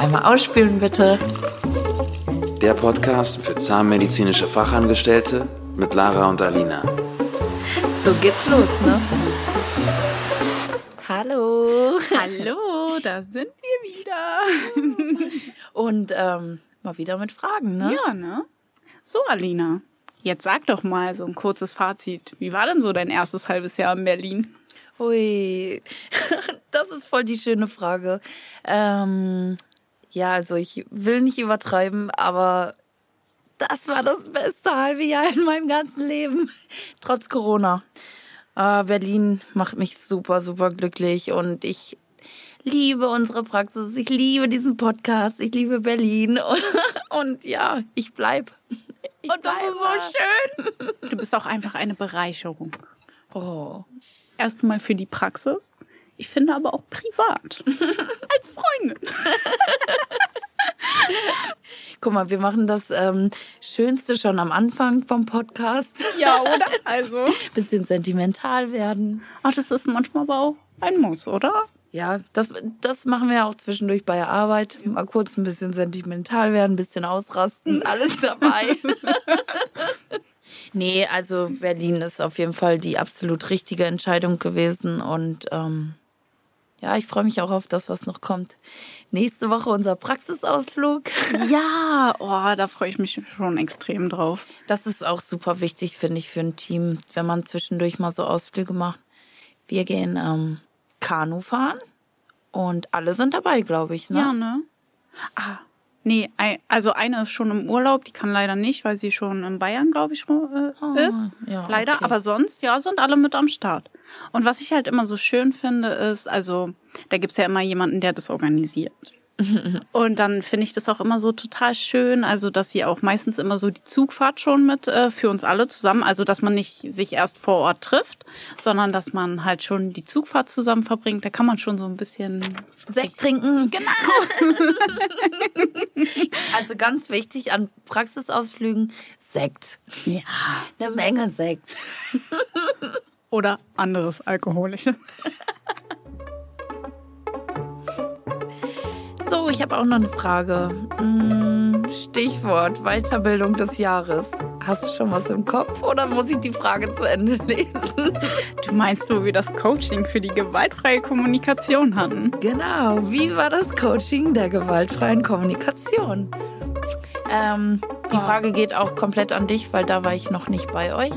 Einmal ausspülen bitte. Der Podcast für zahnmedizinische Fachangestellte mit Lara und Alina. So geht's los, ne? Hallo. Hallo, da sind wir wieder. Und ähm, mal wieder mit Fragen, ne? Ja, ne? So, Alina, jetzt sag doch mal so ein kurzes Fazit. Wie war denn so dein erstes halbes Jahr in Berlin? Ui, das ist voll die schöne Frage. Ähm, ja, also ich will nicht übertreiben, aber das war das beste halbe Jahr in meinem ganzen Leben, trotz Corona. Äh, Berlin macht mich super, super glücklich und ich liebe unsere Praxis, ich liebe diesen Podcast, ich liebe Berlin und, und ja, ich bleib. Ich und das ist so schön. Du bist auch einfach eine Bereicherung. Oh. Erstmal für die Praxis. Ich finde aber auch privat. Als Freundin. Guck mal, wir machen das ähm, Schönste schon am Anfang vom Podcast. Ja, oder? Also. Bisschen sentimental werden. Ach, das ist manchmal aber auch ein Muss, oder? Ja, das, das machen wir auch zwischendurch bei der Arbeit. Mal kurz ein bisschen sentimental werden, ein bisschen ausrasten, alles dabei. nee, also Berlin ist auf jeden Fall die absolut richtige Entscheidung gewesen und ähm, ja, ich freue mich auch auf das, was noch kommt. Nächste Woche unser Praxisausflug. Ja, oh, da freue ich mich schon extrem drauf. Das ist auch super wichtig, finde ich, für ein Team, wenn man zwischendurch mal so Ausflüge macht. Wir gehen ähm, Kanu fahren und alle sind dabei, glaube ich. Ne? Ja, ne? Ah, nee, also eine ist schon im Urlaub, die kann leider nicht, weil sie schon in Bayern, glaube ich, äh, oh, ist. Ja, leider, okay. aber sonst, ja, sind alle mit am Start. Und was ich halt immer so schön finde, ist, also, da gibt's ja immer jemanden, der das organisiert. Und dann finde ich das auch immer so total schön, also dass sie auch meistens immer so die Zugfahrt schon mit äh, für uns alle zusammen, also dass man nicht sich erst vor Ort trifft, sondern dass man halt schon die Zugfahrt zusammen verbringt. Da kann man schon so ein bisschen Sekt trinken. Genau. also ganz wichtig an Praxisausflügen Sekt. Ja. Eine Menge Sekt. Oder anderes Alkoholisches. So, ich habe auch noch eine Frage. Hm, Stichwort Weiterbildung des Jahres. Hast du schon was im Kopf oder muss ich die Frage zu Ende lesen? Du meinst, wo wir das Coaching für die gewaltfreie Kommunikation hatten? Genau. Wie war das Coaching der gewaltfreien Kommunikation? Ähm, die Frage geht auch komplett an dich, weil da war ich noch nicht bei euch.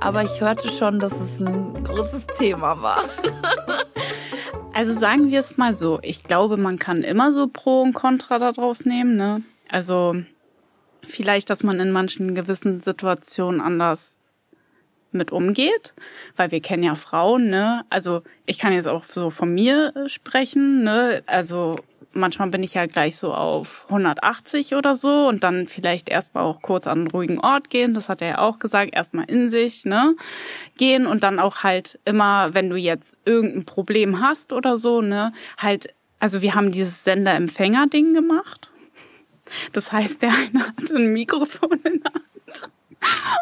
Aber ich hörte schon, dass es ein großes Thema war. Also sagen wir es mal so. Ich glaube, man kann immer so Pro und Contra daraus nehmen. Ne? Also vielleicht, dass man in manchen gewissen Situationen anders mit umgeht, weil wir kennen ja Frauen, ne? Also ich kann jetzt auch so von mir sprechen, ne? Also manchmal bin ich ja gleich so auf 180 oder so und dann vielleicht erstmal auch kurz an einen ruhigen Ort gehen. Das hat er ja auch gesagt, erstmal in sich, ne? Gehen und dann auch halt immer, wenn du jetzt irgendein Problem hast oder so, ne? Halt, also wir haben dieses Sender-Empfänger-Ding gemacht. Das heißt, der eine hat ein Mikrofon in der Hand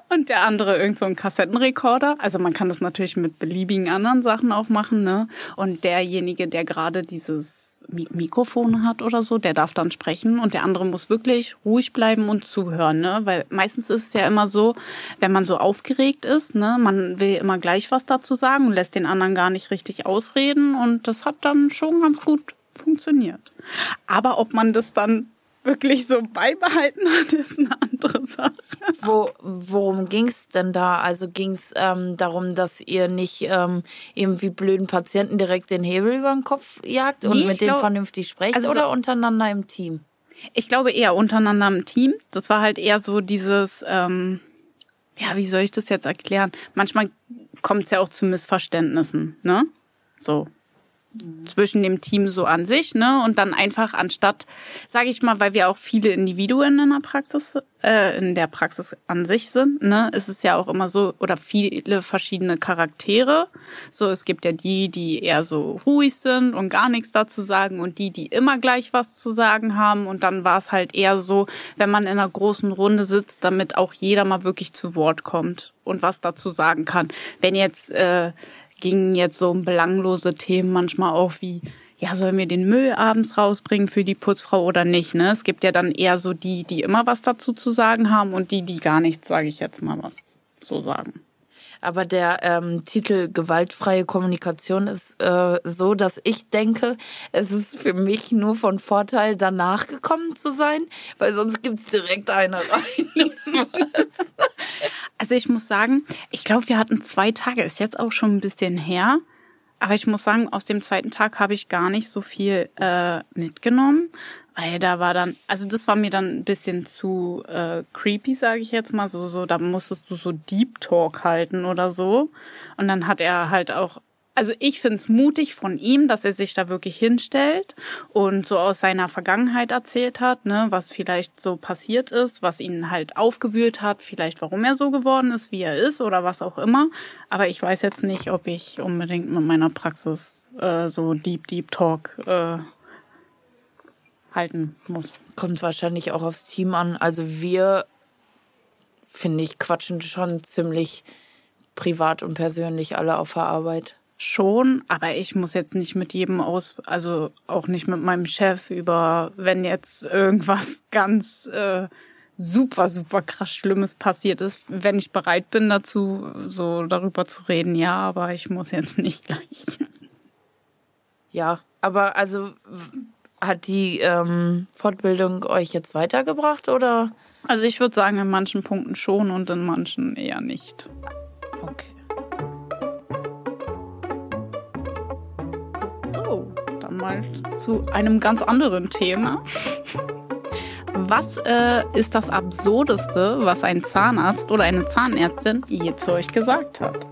und der andere irgend so ein Kassettenrekorder. Also man kann das natürlich mit beliebigen anderen Sachen auch machen, ne? Und derjenige, der gerade dieses Mikrofon hat oder so, der darf dann sprechen und der andere muss wirklich ruhig bleiben und zuhören, ne? Weil meistens ist es ja immer so, wenn man so aufgeregt ist, ne, man will immer gleich was dazu sagen und lässt den anderen gar nicht richtig ausreden und das hat dann schon ganz gut funktioniert. Aber ob man das dann wirklich so beibehalten hat, ist eine andere Sache. Wo, worum ging's denn da? Also ging's ähm, darum, dass ihr nicht ähm, irgendwie blöden Patienten direkt den Hebel über den Kopf jagt und nee, mit denen glaub, vernünftig sprecht also oder so, untereinander im Team? Ich glaube eher untereinander im Team. Das war halt eher so dieses, ähm, ja, wie soll ich das jetzt erklären? Manchmal kommt es ja auch zu Missverständnissen, ne? So zwischen dem Team so an sich, ne? Und dann einfach anstatt, sage ich mal, weil wir auch viele Individuen in der Praxis, äh, in der Praxis an sich sind, ne, ist es ja auch immer so oder viele verschiedene Charaktere. So, es gibt ja die, die eher so ruhig sind und gar nichts dazu sagen und die, die immer gleich was zu sagen haben. Und dann war es halt eher so, wenn man in einer großen Runde sitzt, damit auch jeder mal wirklich zu Wort kommt und was dazu sagen kann. Wenn jetzt äh, gingen jetzt so um belanglose Themen manchmal auch wie, ja, sollen wir den Müll abends rausbringen für die Putzfrau oder nicht? Ne? Es gibt ja dann eher so die, die immer was dazu zu sagen haben und die, die gar nichts, sage ich jetzt mal was so sagen. Aber der ähm, Titel gewaltfreie Kommunikation ist äh, so, dass ich denke, es ist für mich nur von Vorteil, danach gekommen zu sein, weil sonst gibt's direkt eine rein. also ich muss sagen, ich glaube, wir hatten zwei Tage, ist jetzt auch schon ein bisschen her. Aber ich muss sagen, aus dem zweiten Tag habe ich gar nicht so viel äh, mitgenommen, weil da war dann, also das war mir dann ein bisschen zu äh, creepy, sage ich jetzt mal, so so, da musstest du so Deep Talk halten oder so. Und dann hat er halt auch also ich find's mutig von ihm, dass er sich da wirklich hinstellt und so aus seiner Vergangenheit erzählt hat, ne, was vielleicht so passiert ist, was ihn halt aufgewühlt hat, vielleicht warum er so geworden ist, wie er ist oder was auch immer. Aber ich weiß jetzt nicht, ob ich unbedingt mit meiner Praxis äh, so Deep Deep Talk äh, halten muss. Kommt wahrscheinlich auch aufs Team an. Also wir, finde ich, quatschen schon ziemlich privat und persönlich alle auf der Arbeit schon, aber ich muss jetzt nicht mit jedem aus, also auch nicht mit meinem Chef über, wenn jetzt irgendwas ganz äh, super, super krass Schlimmes passiert ist, wenn ich bereit bin dazu, so darüber zu reden, ja, aber ich muss jetzt nicht gleich. Ja, aber also hat die ähm, Fortbildung euch jetzt weitergebracht oder? Also ich würde sagen, in manchen Punkten schon und in manchen eher nicht. Okay. Mal zu einem ganz anderen Thema. Was äh, ist das Absurdeste, was ein Zahnarzt oder eine Zahnärztin je zu euch gesagt hat?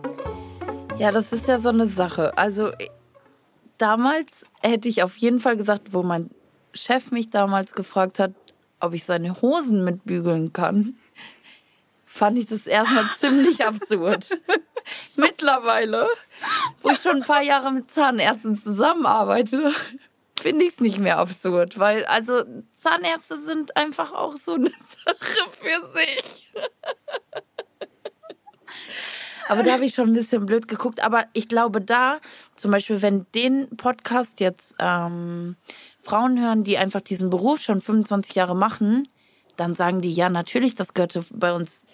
Ja, das ist ja so eine Sache. Also damals hätte ich auf jeden Fall gesagt, wo mein Chef mich damals gefragt hat, ob ich seine Hosen mitbügeln kann, fand ich das erstmal ziemlich absurd. Mittlerweile, wo ich schon ein paar Jahre mit Zahnärzten zusammenarbeite, finde ich es nicht mehr absurd, weil also Zahnärzte sind einfach auch so eine Sache für sich. Aber da habe ich schon ein bisschen blöd geguckt. Aber ich glaube, da, zum Beispiel, wenn den Podcast jetzt ähm, Frauen hören, die einfach diesen Beruf schon 25 Jahre machen, dann sagen die, ja, natürlich, das gehörte bei uns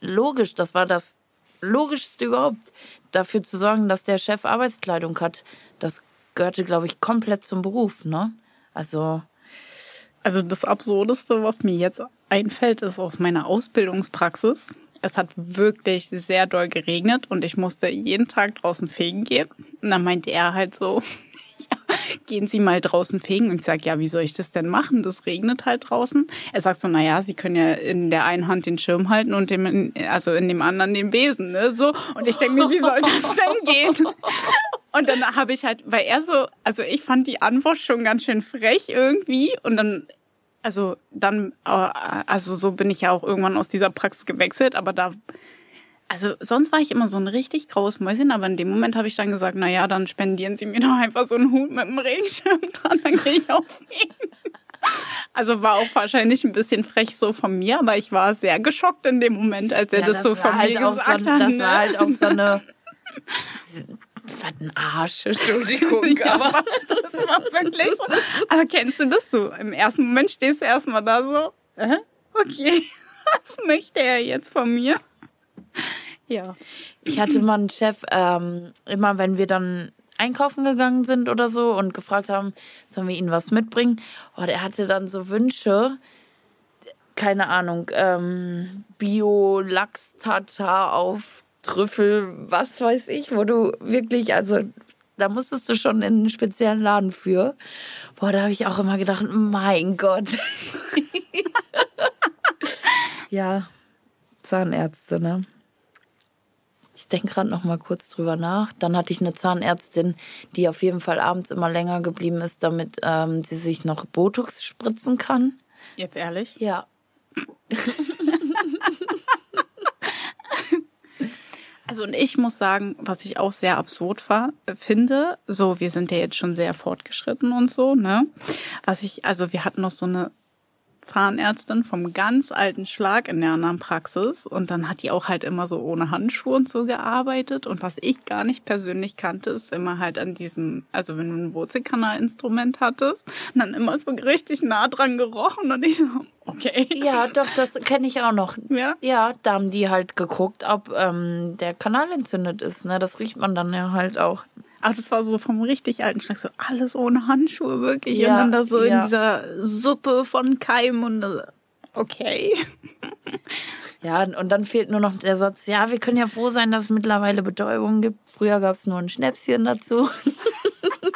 logisch. Das war das Logischste überhaupt, dafür zu sorgen, dass der Chef Arbeitskleidung hat. Das gehörte, glaube ich, komplett zum Beruf, ne? Also. Also das Absurdeste, was mir jetzt einfällt, ist aus meiner Ausbildungspraxis. Es hat wirklich sehr doll geregnet und ich musste jeden Tag draußen fegen gehen. Und dann meinte er halt so, gehen Sie mal draußen fegen. Und ich sage, ja, wie soll ich das denn machen? Das regnet halt draußen. Er sagt so, na ja, Sie können ja in der einen Hand den Schirm halten und dem, also in dem anderen den Besen, ne? So. Und ich denke mir, wie soll das denn gehen? Und dann habe ich halt, weil er so, also ich fand die Antwort schon ganz schön frech irgendwie. Und dann also dann, äh, also so bin ich ja auch irgendwann aus dieser Praxis gewechselt, aber da also sonst war ich immer so ein richtig graues Mäuschen, aber in dem Moment habe ich dann gesagt, na ja, dann spendieren Sie mir doch einfach so einen Hut mit einem Regenschirm dran, dann gehe ich auf ihn. Also war auch wahrscheinlich ein bisschen frech so von mir, aber ich war sehr geschockt in dem Moment, als er ja, das, das, so von halt mir gesagt so, hat. Das war halt auch so eine was ein Arsch, Entschuldigung, ja, aber das war wirklich so. Aber kennst du das du? Im ersten Moment stehst du erstmal da so, äh, okay, was möchte er jetzt von mir? Ja. Ich hatte mal einen Chef, ähm, immer wenn wir dann einkaufen gegangen sind oder so und gefragt haben, sollen wir ihnen was mitbringen? Oh, der hatte dann so Wünsche, keine Ahnung, ähm, Bio-Lachs-Tata auf Trüffel, was weiß ich, wo du wirklich, also da musstest du schon in einen speziellen Laden für. Boah, da habe ich auch immer gedacht, mein Gott. ja, Zahnärzte, ne? Ich denke gerade noch mal kurz drüber nach. Dann hatte ich eine Zahnärztin, die auf jeden Fall abends immer länger geblieben ist, damit ähm, sie sich noch Botox spritzen kann. Jetzt ehrlich? Ja. Also und ich muss sagen, was ich auch sehr absurd war, finde, so wir sind ja jetzt schon sehr fortgeschritten und so, ne? Was ich, also wir hatten noch so eine Zahnärztin vom ganz alten Schlag in der anderen Praxis und dann hat die auch halt immer so ohne Handschuhe und so gearbeitet und was ich gar nicht persönlich kannte, ist immer halt an diesem, also wenn du ein Wurzelkanalinstrument hattest, dann immer so richtig nah dran gerochen und ich so, okay. Ja, doch, das kenne ich auch noch. Ja? Ja, da haben die halt geguckt, ob ähm, der Kanal entzündet ist. Ne? Das riecht man dann ja halt auch. Aber das war so vom richtig alten Schlag, so alles ohne Handschuhe, wirklich. Ja, und dann da so ja. in dieser Suppe von Keim und äh, okay. Ja, und dann fehlt nur noch der Satz, ja, wir können ja froh sein, dass es mittlerweile Betäubung gibt. Früher gab es nur ein Schnäpschen dazu.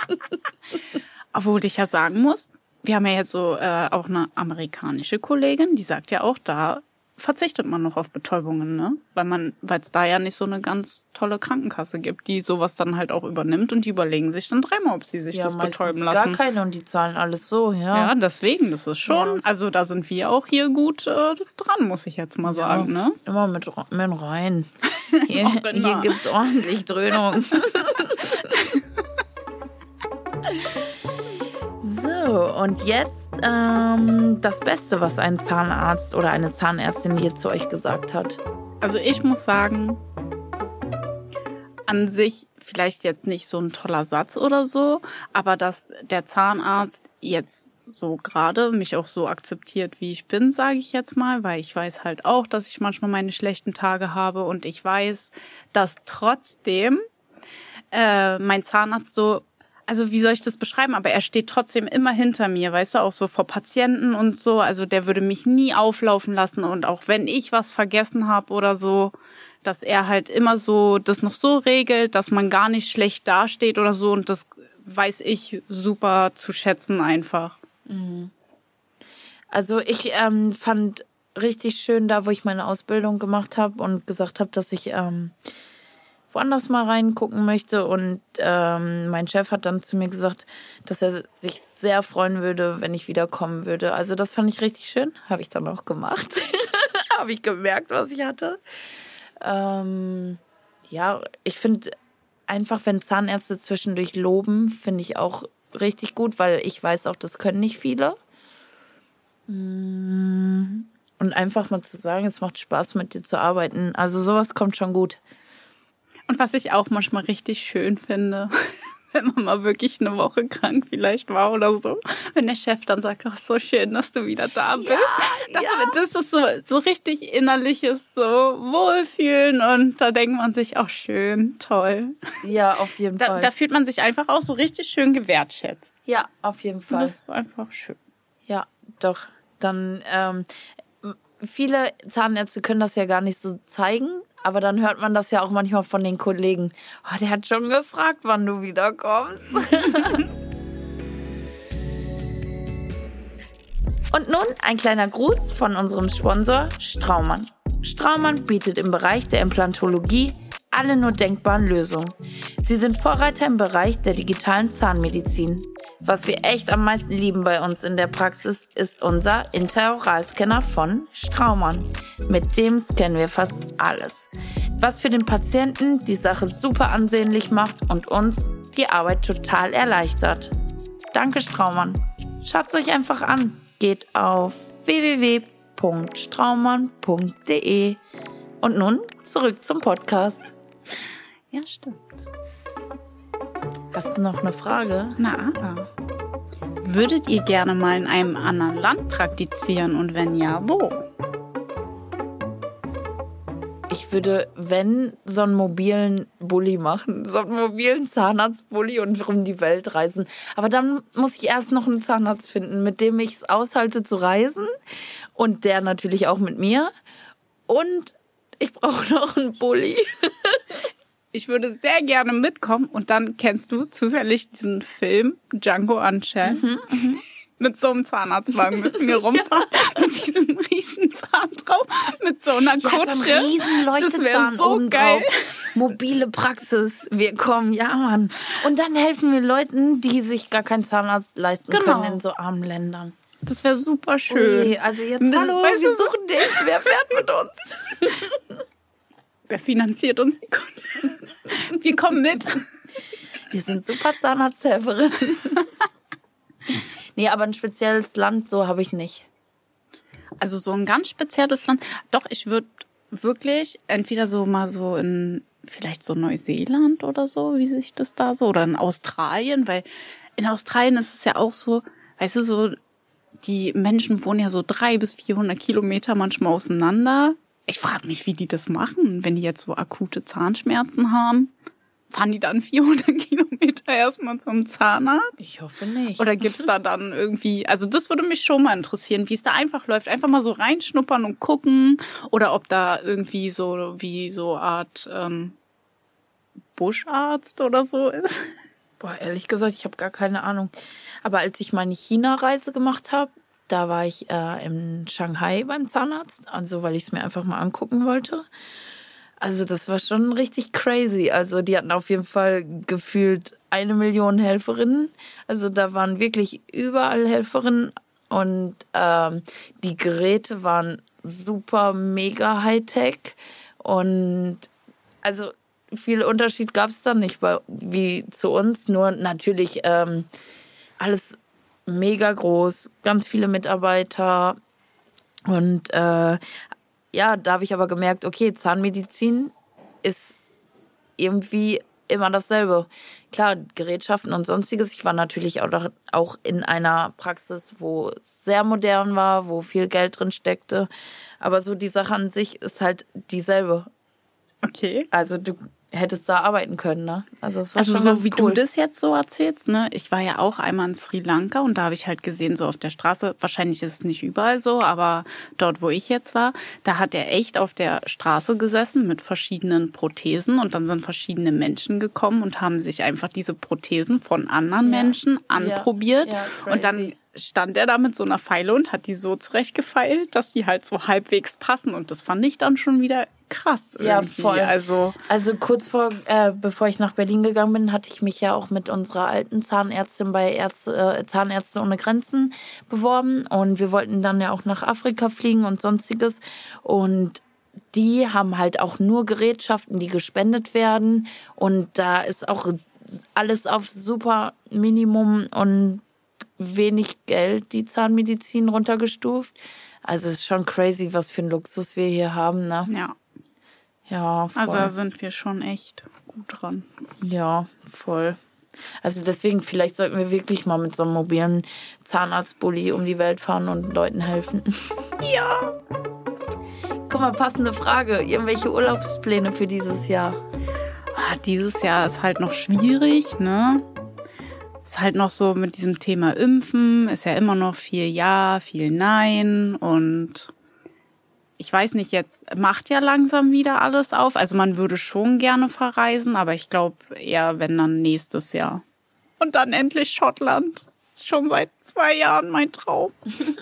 Obwohl ich ja sagen muss, wir haben ja jetzt so äh, auch eine amerikanische Kollegin, die sagt ja auch, da verzichtet man noch auf Betäubungen, ne? Weil man, weil es da ja nicht so eine ganz tolle Krankenkasse gibt, die sowas dann halt auch übernimmt und die überlegen sich dann dreimal, ob sie sich ja, das betäuben gar lassen. keine und die zahlen alles so, ja. Ja, deswegen, das ist schon, Ja. also da sind wir auch hier gut äh, dran, muss ich jetzt mal sagen, ne? Immer mit, mit rein. Hier, hier gibt's ordentlich Dröhnung. und jetzt ähm, das Beste, was ein Zahnarzt oder eine Zahnärztin hier zu euch gesagt hat. Also ich muss sagen, an sich vielleicht jetzt nicht so ein toller Satz oder so, aber dass der Zahnarzt jetzt so gerade mich auch so akzeptiert, wie ich bin, sage ich jetzt mal, weil ich weiß halt auch, dass ich manchmal meine schlechten Tage habe und ich weiß, dass trotzdem äh, mein Zahnarzt so, also wie soll ich das beschreiben, aber er steht trotzdem immer hinter mir, weißt du, auch so vor Patienten und so, also der würde mich nie auflaufen lassen. Und auch wenn ich was vergessen habe oder so, dass er halt immer so das noch so regelt, dass man gar nicht schlecht dasteht oder so. Und das weiß ich super zu schätzen einfach. Also ich ähm, fand richtig schön da, wo ich meine Ausbildung gemacht habe und gesagt habe, dass ich ähm, woanders mal reingucken möchte. Und ähm, mein Chef hat dann zu mir gesagt, dass er sich sehr freuen würde, wenn ich wiederkommen würde. Also das fand ich richtig schön. Habe ich dann auch gemacht. habe ich gemerkt, was ich hatte. Ähm, ja, ich finde einfach, wenn Zahnärzte zwischendurch loben, finde ich auch richtig gut, weil ich weiß auch, das können nicht viele. Mm, Und einfach mal zu sagen, es macht Spaß, mit dir zu arbeiten. Also sowas kommt schon gut. Und was ich auch manchmal richtig schön finde, wenn man mal wirklich eine Woche krank vielleicht war oder so, wenn der Chef dann sagt, ach, so schön, dass du wieder da bist. das, ja. das ist so, so richtig innerliches so Wohlfühlen und da denkt man sich, auch schön, toll. Ja, auf jeden Da, Fall. da fühlt man sich einfach auch so richtig schön gewertschätzt. ja, auf jeden Und Fall. das ist einfach schön. Ja, doch. Dann, ähm, viele Zahnärzte können das ja gar nicht so zeigen, aber dann hört man das ja auch manchmal von den Kollegen. Oh, der hat schon gefragt, wann du wiederkommst. Und nun ein kleiner Gruß von unserem Sponsor Straumann. Straumann bietet im Bereich der Implantologie alle nur denkbaren Lösungen. Sie sind Vorreiter im Bereich der digitalen Zahnmedizin. Was wir echt am meisten lieben bei uns in der Praxis ist unser Interoralscanner von Straumann. Mit dem scannen wir fast alles. Was für den Patienten die Sache super ansehnlich macht und uns die Arbeit total erleichtert. Danke Straumann. Schaut euch einfach an. Geht auf www.straumann.de. Und nun zurück zum Podcast. Ja, stimmt. Hast du noch eine Frage? Na, aber. Würdet ihr gerne mal in einem anderen Land praktizieren und wenn ja, wo? Ich würde, wenn, so einen mobilen Bulli machen. So einen mobilen Zahnarztbully und um die Welt reisen. Aber dann muss ich erst noch einen Zahnarzt finden, mit dem ich es aushalte zu reisen. Und der natürlich auch mit mir. Und ich brauche noch einen Bulli. Ich würde sehr gerne mitkommen und dann kennst du zufällig diesen Film Django Unchained. Mhm, Mit so einem Zahnarztwagen müssen wir rumfahren. mit diesem riesen Zahn drauf. Mit so einer Ja, Kutsche. so ein riesen das wäre so geil. drauf. Mobile Praxis. Wir kommen, ja, Mann. Und dann helfen wir Leuten, die sich gar keinen Zahnarzt leisten Genau. können in so armen Ländern. Das wäre super schön. Ui, also jetzt, Das- hallo, weißt wir suchen dich. Wer fährt mit uns? Wer finanziert uns die Kunden? Wir kommen mit. Wir sind super Zahnarzthelferinnen. nee, aber ein spezielles Land so habe ich nicht. Also so ein ganz spezielles Land. Doch, ich würde wirklich entweder so mal so in vielleicht so Neuseeland oder so, wie sich das da so, oder in Australien, weil in Australien ist es ja auch so, weißt du, so, die Menschen wohnen ja so drei bis vierhundert Kilometer manchmal auseinander. Ich frage mich, wie die das machen, wenn die jetzt so akute Zahnschmerzen haben. Fahren die dann 400 Kilometer erstmal zum Zahnarzt? Ich hoffe nicht. Oder gibt's da dann irgendwie, also das würde mich schon mal interessieren, wie es da einfach läuft. Einfach mal so reinschnuppern und gucken. Oder ob da irgendwie so wie so Art ähm, Buscharzt oder so ist. Boah, ehrlich gesagt, ich habe gar keine Ahnung. Aber als ich meine China-Reise gemacht habe, da war ich äh, in Shanghai beim Zahnarzt, also weil ich es mir einfach mal angucken wollte. Also das war schon richtig crazy. Also die hatten auf jeden Fall gefühlt eine Million Helferinnen. Also da waren wirklich überall Helferinnen und ähm, die Geräte waren super mega Hightech und also viel Unterschied gab es da nicht bei, wie zu uns. Nur natürlich ähm, alles mega groß, ganz viele Mitarbeiter. Und äh, ja, da habe ich aber gemerkt, okay, Zahnmedizin ist irgendwie immer dasselbe. Klar, Gerätschaften und sonstiges. Ich war natürlich auch, auch in einer Praxis, wo es sehr modern war, wo viel Geld drin steckte. Aber so die Sache an sich ist halt dieselbe. Okay. Also du hättest da arbeiten können, ne? Also, also schon so wie cool. du das jetzt so erzählst, ne? Ich war ja auch einmal in Sri Lanka und da habe ich halt gesehen, so auf der Straße, wahrscheinlich ist es nicht überall so, aber dort, wo ich jetzt war, da hat er echt auf der Straße gesessen mit verschiedenen Prothesen und dann sind verschiedene Menschen gekommen und haben sich einfach diese Prothesen von anderen ja. Menschen anprobiert ja. Ja, und dann stand er da mit so einer Pfeile und hat die so zurechtgefeilt, dass die halt so halbwegs passen. Und das fand ich dann schon wieder krass. Irgendwie. Ja, voll. Also, also kurz vor, äh, bevor ich nach Berlin gegangen bin, hatte ich mich ja auch mit unserer alten Zahnärztin bei Ärzte, äh, Zahnärzte ohne Grenzen beworben. Und wir wollten dann ja auch nach Afrika fliegen und sonstiges. Und die haben halt auch nur Gerätschaften, die gespendet werden. Und da ist auch alles auf super Minimum und wenig Geld die Zahnmedizin runtergestuft. Also es ist schon crazy, was für ein Luxus wir hier haben, ne? Ja. Ja, voll. Also da sind wir schon echt gut dran. Ja, voll. Also deswegen, vielleicht sollten wir wirklich mal mit so einem mobilen Zahnarztbully um die Welt fahren und Leuten helfen. Ja. Guck mal, passende Frage. Irgendwelche Urlaubspläne für dieses Jahr? Ah, dieses Jahr ist halt noch schwierig, ne? Ist halt noch so mit diesem Thema Impfen, ist ja immer noch viel Ja, viel Nein und ich weiß nicht, jetzt macht ja langsam wieder alles auf. Also man würde schon gerne verreisen, aber ich glaube eher, wenn dann nächstes Jahr. Und dann endlich Schottland. Ist schon seit zwei Jahren mein Traum.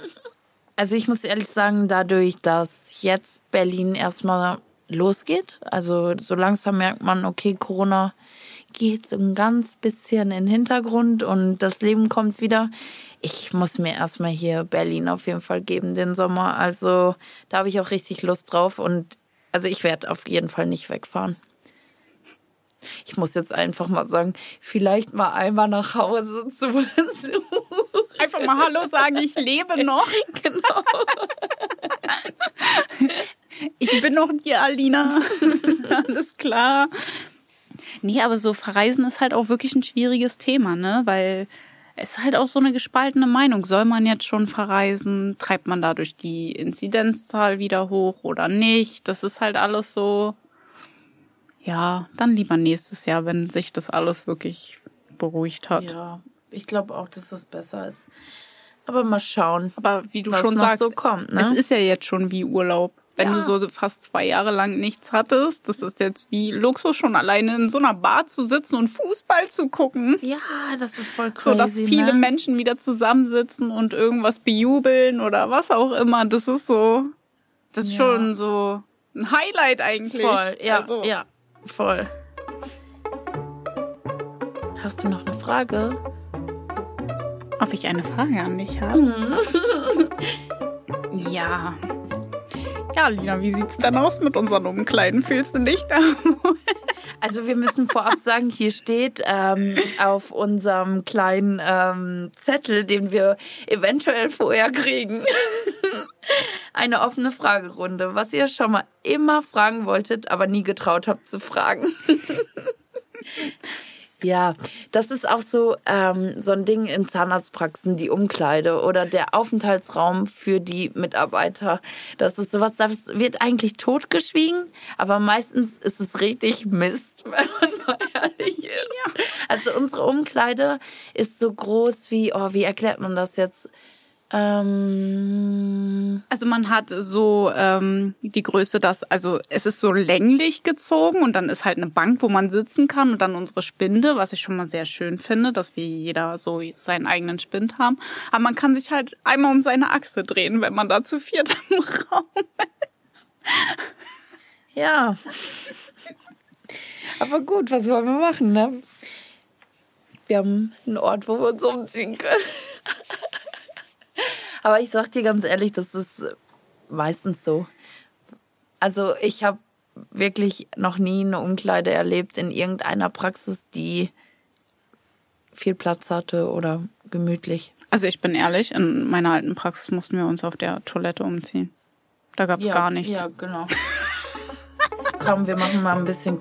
Also ich muss ehrlich sagen, dadurch, dass jetzt Berlin erstmal losgeht, also so langsam merkt man, okay, Corona geht so ein ganz bisschen in den Hintergrund und das Leben kommt wieder ich muss mir erstmal hier Berlin auf jeden Fall geben den Sommer. Also da habe ich auch richtig Lust drauf und also ich werde auf jeden Fall nicht wegfahren. Ich muss jetzt einfach mal sagen, vielleicht mal einmal nach Hause zu Besuch. Einfach mal Hallo sagen, ich lebe noch. Genau. Ich bin noch hier, Alina. Alles klar. Nee, aber so verreisen ist halt auch wirklich ein schwieriges Thema, ne? Weil ist halt auch so eine gespaltene Meinung. Soll man jetzt schon verreisen? Treibt man dadurch die Inzidenzzahl wieder hoch oder nicht? Das ist halt alles so. Ja, dann lieber nächstes Jahr, wenn sich das alles wirklich beruhigt hat. Ja, ich glaube auch, dass das besser ist. Aber mal schauen. Aber wie du schon sagst, so kommt, ne? es ist ja jetzt schon wie Urlaub. Wenn ja. du so fast zwei Jahre lang nichts hattest, das ist jetzt wie Luxus schon alleine in so einer Bar zu sitzen und Fußball zu gucken. Ja, das ist voll crazy. So, dass viele ne? Menschen wieder zusammensitzen und irgendwas bejubeln oder was auch immer. Das ist so, das ist ja. schon so ein Highlight eigentlich. Voll, ja, also. ja, voll. Hast du noch eine Frage? Ob ich eine Frage an dich habe? Mhm. ja. Ja, Lina, wie sieht's denn aus mit unseren Umkleiden? Fühlst du dich da? Also wir müssen vorab sagen, hier steht ähm, auf unserem kleinen ähm, Zettel, den wir eventuell vorher kriegen, eine offene Fragerunde, was ihr schon mal immer fragen wolltet, aber nie getraut habt zu fragen. Ja, das ist auch so ähm, so ein Ding in Zahnarztpraxen, die Umkleide oder der Aufenthaltsraum für die Mitarbeiter. Das ist sowas, das wird eigentlich totgeschwiegen, aber meistens ist es richtig Mist, wenn man mal ehrlich ist. Ja. Also unsere Umkleide ist so groß wie, oh, wie erklärt man das jetzt? Ähm also man hat so ähm, die Größe, dass also es ist so länglich gezogen und dann ist halt eine Bank, wo man sitzen kann und dann unsere Spinde, was ich schon mal sehr schön finde, dass wir jeder so seinen eigenen Spind haben. Aber man kann sich halt einmal um seine Achse drehen, wenn man da zu viert im Raum ist. Ja. Aber gut, was wollen wir machen, ne? Wir haben einen Ort, wo wir uns umziehen können. Aber ich sag dir ganz ehrlich, das ist meistens so. Also ich habe wirklich noch nie eine Umkleide erlebt in irgendeiner Praxis, die viel Platz hatte oder gemütlich. Also ich bin ehrlich, in meiner alten Praxis mussten wir uns auf der Toilette umziehen. Da gab's ja, gar nichts. Ja, genau. Komm, wir machen mal ein bisschen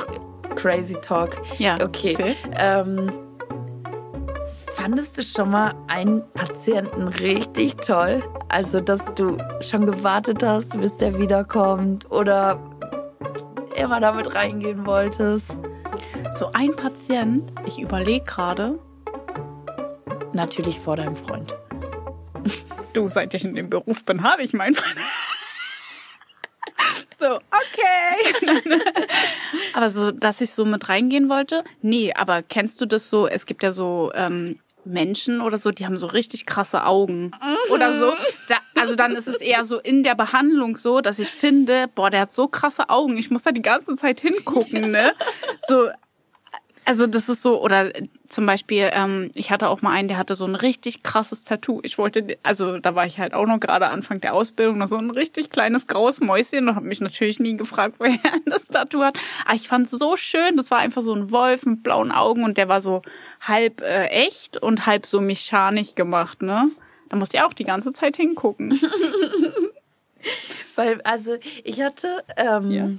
crazy Talk. Ja. Okay. Ähm, Fandest du schon mal einen Patienten richtig toll? Also, dass du schon gewartet hast, bis der wiederkommt oder immer damit reingehen wolltest? So ein Patient, ich überlege gerade. Natürlich vor deinem Freund. Du, seit ich in dem Beruf bin, habe ich meinen Freund. so, okay. aber so, dass ich so mit reingehen wollte? Nee, aber kennst du das so? Es gibt ja so ähm, Menschen oder so, die haben so richtig krasse Augen mhm. oder so. Da, also dann ist es eher so in der Behandlung so, dass ich finde, boah, der hat so krasse Augen, ich muss da die ganze Zeit hingucken, ne? So, also das ist so, oder zum Beispiel, ähm, ich hatte auch mal einen, der hatte so ein richtig krasses Tattoo. Ich wollte, also da war ich halt auch noch gerade Anfang der Ausbildung, noch so ein richtig kleines graues Mäuschen und habe mich natürlich nie gefragt, woher er das Tattoo hat. Aber ich fand es so schön, das war einfach so ein Wolf mit blauen Augen und der war so halb äh, echt und halb so mechanisch gemacht, ne? Da musste ich auch die ganze Zeit hingucken. Weil, also ich hatte ähm, ja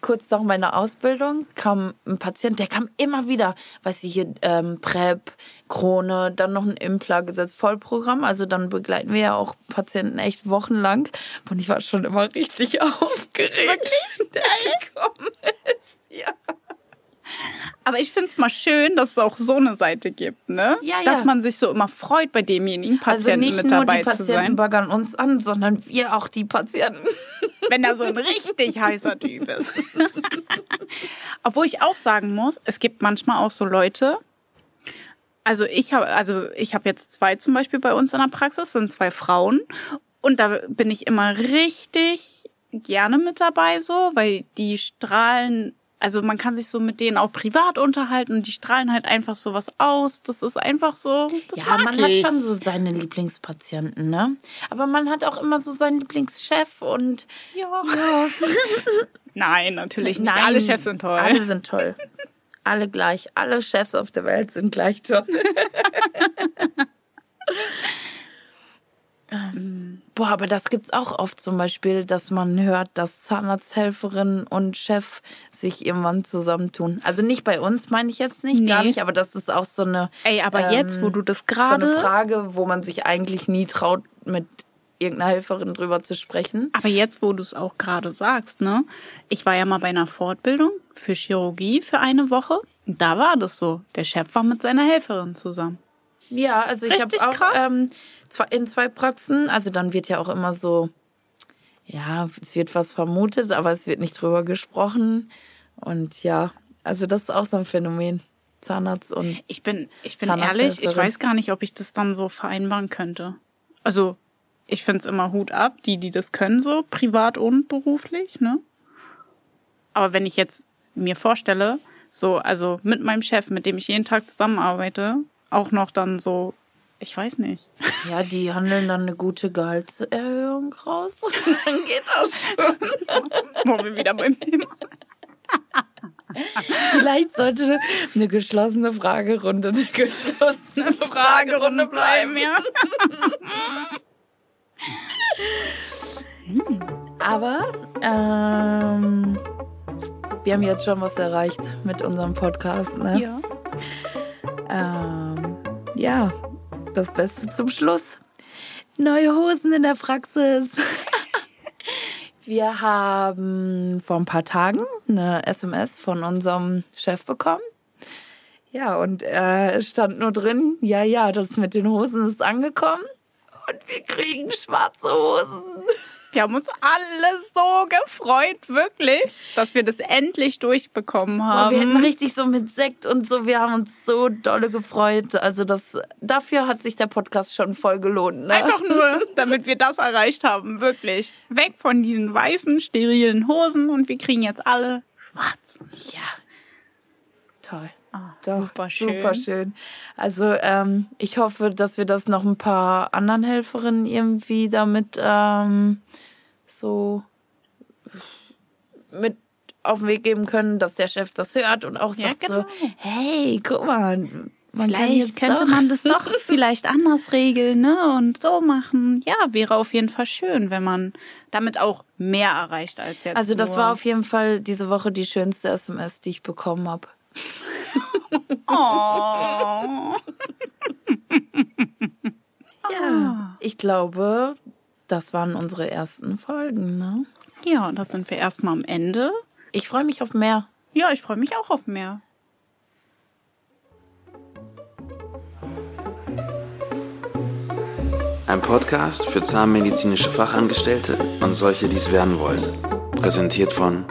kurz nach meiner Ausbildung kam ein Patient, der kam immer wieder, weiß ich, hier ähm, PrEP, Krone, dann noch ein Impla-Gesetz, Vollprogramm. Also dann begleiten wir ja auch Patienten echt wochenlang. Und ich war schon immer richtig aufgeregt. Wirklich? Der gekommen ist, ja. Aber ich finde es mal schön, dass es auch so eine Seite gibt, ne? Ja, ja. Dass man sich so immer freut, bei demjenigen also Patienten also mit dabei zu sein. nicht nur die Patienten baggern uns an, sondern wir auch die Patienten. Wenn er so ein richtig heißer Typ ist. Obwohl ich auch sagen muss, es gibt manchmal auch so Leute, also ich habe also ich habe jetzt zwei zum Beispiel bei uns in der Praxis, sind zwei Frauen und da bin ich immer richtig gerne mit dabei so, weil die strahlen also man kann sich so mit denen auch privat unterhalten und die strahlen halt einfach so was aus. Das ist einfach so. Ja, man ich. hat schon so seine Lieblingspatienten, ne? Aber man hat auch immer so seinen Lieblingschef und. Ja. ja. Nein, natürlich nicht. Nein, alle Chefs sind toll. Alle sind toll. Alle gleich. Alle Chefs auf der Welt sind gleich toll. Ähm, boah, aber das gibt's auch oft zum Beispiel, dass man hört, dass Zahnarzthelferin und Chef sich irgendwann zusammentun. Also nicht bei uns, meine ich jetzt nicht, nee. gar nicht, aber das ist auch so eine. Ey, aber ähm, jetzt, wo du das gerade. So eine Frage, wo man sich eigentlich nie traut, mit irgendeiner Helferin drüber zu sprechen. Aber jetzt, wo du es auch gerade sagst, ne? Ich war ja mal bei einer Fortbildung für Chirurgie für eine Woche. Da war das so. Der Chef war mit seiner Helferin zusammen. Ja, also ich habe auch ähm, in zwei Praxen. Also dann wird ja auch immer so, ja, es wird was vermutet, aber es wird nicht drüber gesprochen. Und ja, also das ist auch so ein Phänomen. Zahnarzt und. Ich bin, ich bin ehrlich, ich weiß gar nicht, ob ich das dann so vereinbaren könnte. Also, ich finde es immer Hut ab, die, die das können, so privat und beruflich, ne? Aber wenn ich jetzt mir vorstelle, so, also mit meinem Chef, mit dem ich jeden Tag zusammenarbeite, auch noch dann so ich weiß nicht. Ja, die handeln dann eine gute Gehaltserhöhung raus. dann geht das schon. Wo wir wieder beim Thema. Vielleicht sollte eine geschlossene Fragerunde eine geschlossene Fragerunde bleiben. ja. Aber ähm, wir haben jetzt schon was erreicht mit unserem Podcast. Ne? Ja. Ähm, ja, das Beste zum Schluss. Neue Hosen in der Praxis. Wir haben vor ein paar Tagen eine SMS von unserem Chef bekommen. Ja, und es stand nur drin, ja, ja, das mit den Hosen ist angekommen. Und wir kriegen schwarze Hosen. Wir haben uns alle so gefreut, wirklich, dass wir das endlich durchbekommen Boah, haben. wir hätten richtig so mit Sekt und so, wir haben uns so dolle gefreut. Also das, dafür hat sich der Podcast schon voll gelohnt. Ne? Einfach nur, damit wir das erreicht haben, wirklich. Weg von diesen weißen, sterilen Hosen und wir kriegen jetzt alle schwarz. Ja. Toll. Ah, Doch, super schön. Super schön. Also ähm, ich hoffe, dass wir das noch ein paar anderen Helferinnen irgendwie damit ähm, so mit auf den Weg geben können, dass der Chef das hört und auch Ja, sagt genau. so, hey, guck mal, man Vielleicht könnte doch. man das doch vielleicht anders regeln, ne? Und so machen. Ja, wäre auf jeden Fall schön, wenn man damit auch mehr erreicht als jetzt. Also das nur. war auf jeden Fall diese Woche die schönste SMS, die ich bekommen habe. Oh. Ja. Ich glaube, das waren unsere ersten Folgen. Ne? Ja, das sind wir erstmal am Ende. Ich freue mich auf mehr. Ja, ich freue mich auch auf mehr. Ein Podcast für zahnmedizinische Fachangestellte und solche, die es werden wollen. Präsentiert von